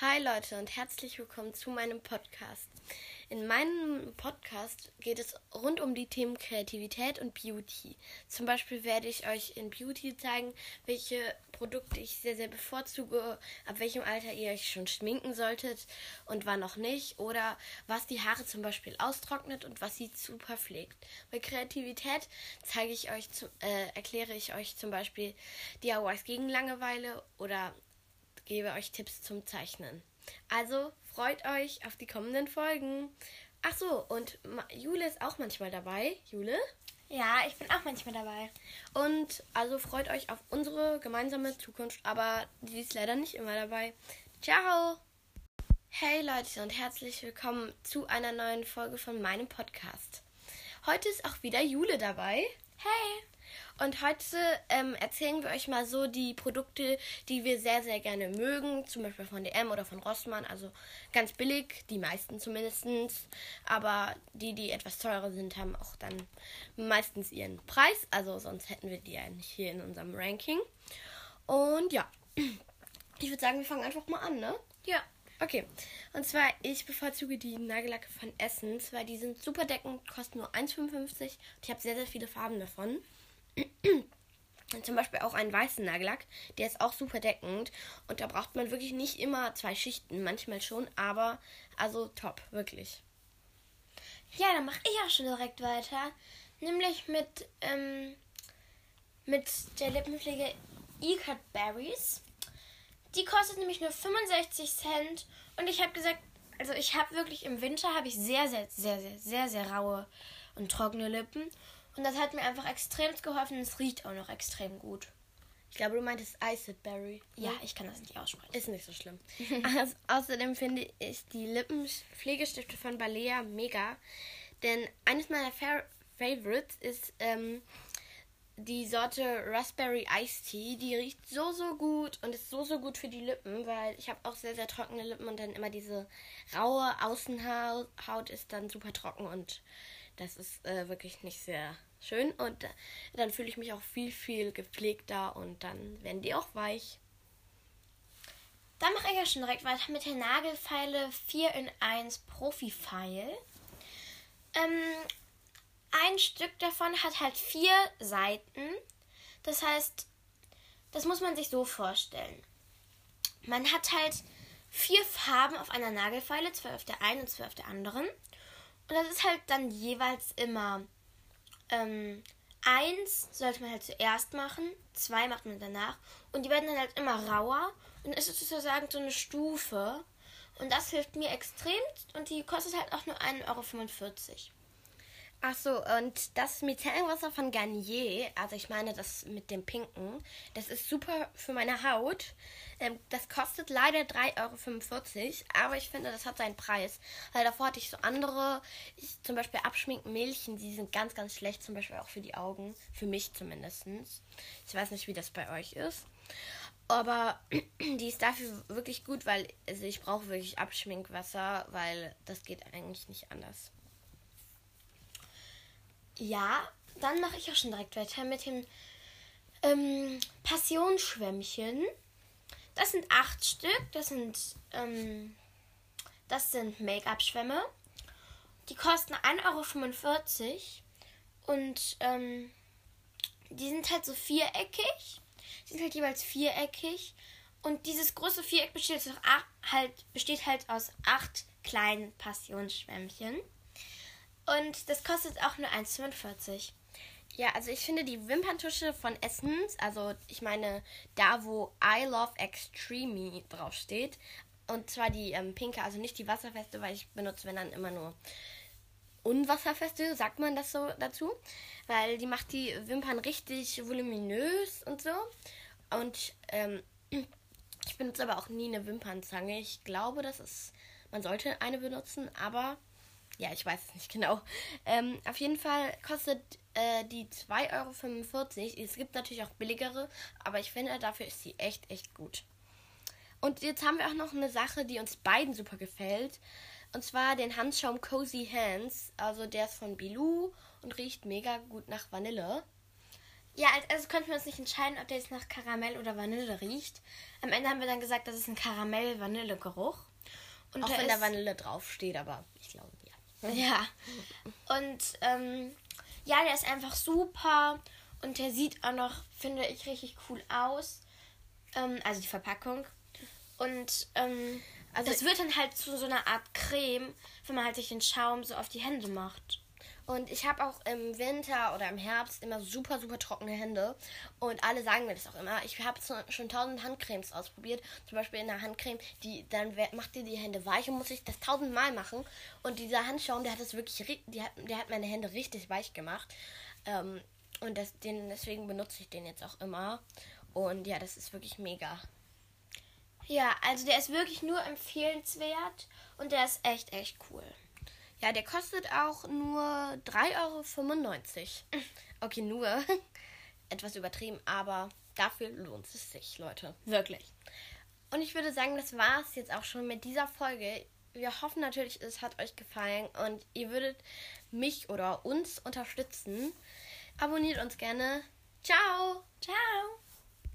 Hi Leute und herzlich willkommen zu meinem Podcast. In meinem Podcast geht es rund um die Themen Kreativität und Beauty. Zum Beispiel werde ich euch in Beauty zeigen, welche Produkte ich sehr, sehr bevorzuge, ab welchem Alter ihr euch schon schminken solltet und wann noch nicht. Oder was die Haare zum Beispiel austrocknet und was sie super pflegt. Bei Kreativität zeige ich euch, äh, erkläre ich euch zum Beispiel DIYs gegen Langeweile oder gebe euch Tipps zum Zeichnen. Also freut euch auf die kommenden Folgen. Ach so, und Jule ist auch manchmal dabei. Jule? Ja, ich bin auch manchmal dabei. Und also freut euch auf unsere gemeinsame Zukunft, aber sie ist leider nicht immer dabei. Ciao! Hey Leute und herzlich willkommen zu einer neuen Folge von meinem Podcast. Heute ist auch wieder Jule dabei. Hey! Und heute ähm, erzählen wir euch mal so die Produkte, die wir sehr, sehr gerne mögen. Zum Beispiel von DM oder von Rossmann. Also ganz billig, die meisten zumindest. Aber die, die etwas teurer sind, haben auch dann meistens ihren Preis. Also sonst hätten wir die ja nicht hier in unserem Ranking. Und ja, ich würde sagen, wir fangen einfach mal an, ne? Ja. Okay, und zwar, ich bevorzuge die Nagellacke von Essence, weil die sind super deckend, kosten nur 1,55 und ich habe sehr, sehr viele Farben davon. Zum Beispiel auch einen weißen Nagellack, der ist auch super deckend und da braucht man wirklich nicht immer zwei Schichten, manchmal schon, aber also top, wirklich. Ja, dann mache ich auch schon direkt weiter, nämlich mit ähm, mit der Lippenpflege E-Cut Berries. Die kostet nämlich nur 65 Cent und ich habe gesagt, also ich habe wirklich im Winter habe ich sehr sehr sehr sehr sehr sehr raue und trockene Lippen und das hat mir einfach extrem geholfen. Es riecht auch noch extrem gut. Ich glaube, du meintest Iced Berry. Ja, ich kann das nicht aussprechen. Ist nicht so schlimm. also, außerdem finde ich die Lippenpflegestifte von Balea mega. Denn eines meiner Fa Favorites ist ähm, die Sorte Raspberry Iced Tea. Die riecht so, so gut und ist so, so gut für die Lippen, weil ich habe auch sehr, sehr trockene Lippen und dann immer diese raue Außenhaut ist dann super trocken und das ist äh, wirklich nicht sehr schön und äh, dann fühle ich mich auch viel, viel gepflegter und dann werden die auch weich. Dann mache ich ja schon direkt weiter mit der Nagelfeile 4 in 1 Profi-File. Ähm, ein Stück davon hat halt vier Seiten. Das heißt, das muss man sich so vorstellen. Man hat halt vier Farben auf einer Nagelfeile, zwei auf der einen und zwei auf der anderen. Und das ist halt dann jeweils immer ähm, eins sollte man halt zuerst machen, zwei macht man danach. Und die werden dann halt immer rauer. Und es ist sozusagen so eine Stufe. Und das hilft mir extrem. Und die kostet halt auch nur 1,45 Euro. Ach so, und das Micellingwasser von Garnier, also ich meine das mit dem Pinken, das ist super für meine Haut. Ähm, das kostet leider 3,45 Euro, aber ich finde, das hat seinen Preis. Weil davor hatte ich so andere, ich, zum Beispiel Abschminkmilchen, die sind ganz, ganz schlecht, zum Beispiel auch für die Augen. Für mich zumindest. Ich weiß nicht, wie das bei euch ist. Aber die ist dafür wirklich gut, weil also ich brauche wirklich Abschminkwasser, weil das geht eigentlich nicht anders. Ja, dann mache ich auch schon direkt weiter mit dem ähm, Passionsschwämmchen. Das sind acht Stück. Das sind, ähm, das sind Make-up-Schwämme. Die kosten 1,45 Euro. Und ähm, die sind halt so viereckig. Die sind halt jeweils viereckig. Und dieses große Viereck besteht halt, besteht halt aus acht kleinen Passionsschwämmchen. Und das kostet auch nur 1,45. Ja, also ich finde die Wimperntusche von Essence, also ich meine da, wo I Love Extreme draufsteht, und zwar die ähm, pinke, also nicht die wasserfeste, weil ich benutze, wenn dann immer nur unwasserfeste, sagt man das so dazu, weil die macht die Wimpern richtig voluminös und so. Und ähm, ich benutze aber auch nie eine Wimpernzange. Ich glaube, das ist, man sollte eine benutzen, aber ja, ich weiß es nicht genau. Ähm, auf jeden Fall kostet äh, die 2,45 Euro. Es gibt natürlich auch billigere, aber ich finde, dafür ist sie echt, echt gut. Und jetzt haben wir auch noch eine Sache, die uns beiden super gefällt. Und zwar den Handschaum Cozy Hands. Also der ist von Bilou und riecht mega gut nach Vanille. Ja, als erstes konnten wir uns nicht entscheiden, ob der jetzt nach Karamell oder Vanille riecht. Am Ende haben wir dann gesagt, das ist ein Karamell-Vanille-Geruch. Und Auch wenn da Vanille draufsteht, aber ich glaube, ja. Und ähm, ja, der ist einfach super. Und der sieht auch noch, finde ich, richtig cool aus. Ähm, also die Verpackung. Und ähm, also das wird dann halt zu so einer Art Creme, wenn man halt sich den Schaum so auf die Hände macht. Und ich habe auch im Winter oder im Herbst immer super, super trockene Hände. Und alle sagen mir das auch immer. Ich habe schon tausend Handcremes ausprobiert. Zum Beispiel in der Handcreme, die dann macht dir die Hände weich und muss ich das tausendmal machen. Und dieser Handschaum, der hat das wirklich, die hat, der hat meine Hände richtig weich gemacht. Ähm, und das, den, deswegen benutze ich den jetzt auch immer. Und ja, das ist wirklich mega. Ja, also der ist wirklich nur empfehlenswert und der ist echt, echt cool. Ja, der kostet auch nur 3,95 Euro. Okay, nur. Etwas übertrieben, aber dafür lohnt es sich, Leute. Wirklich. Und ich würde sagen, das war es jetzt auch schon mit dieser Folge. Wir hoffen natürlich, es hat euch gefallen und ihr würdet mich oder uns unterstützen. Abonniert uns gerne. Ciao. Ciao.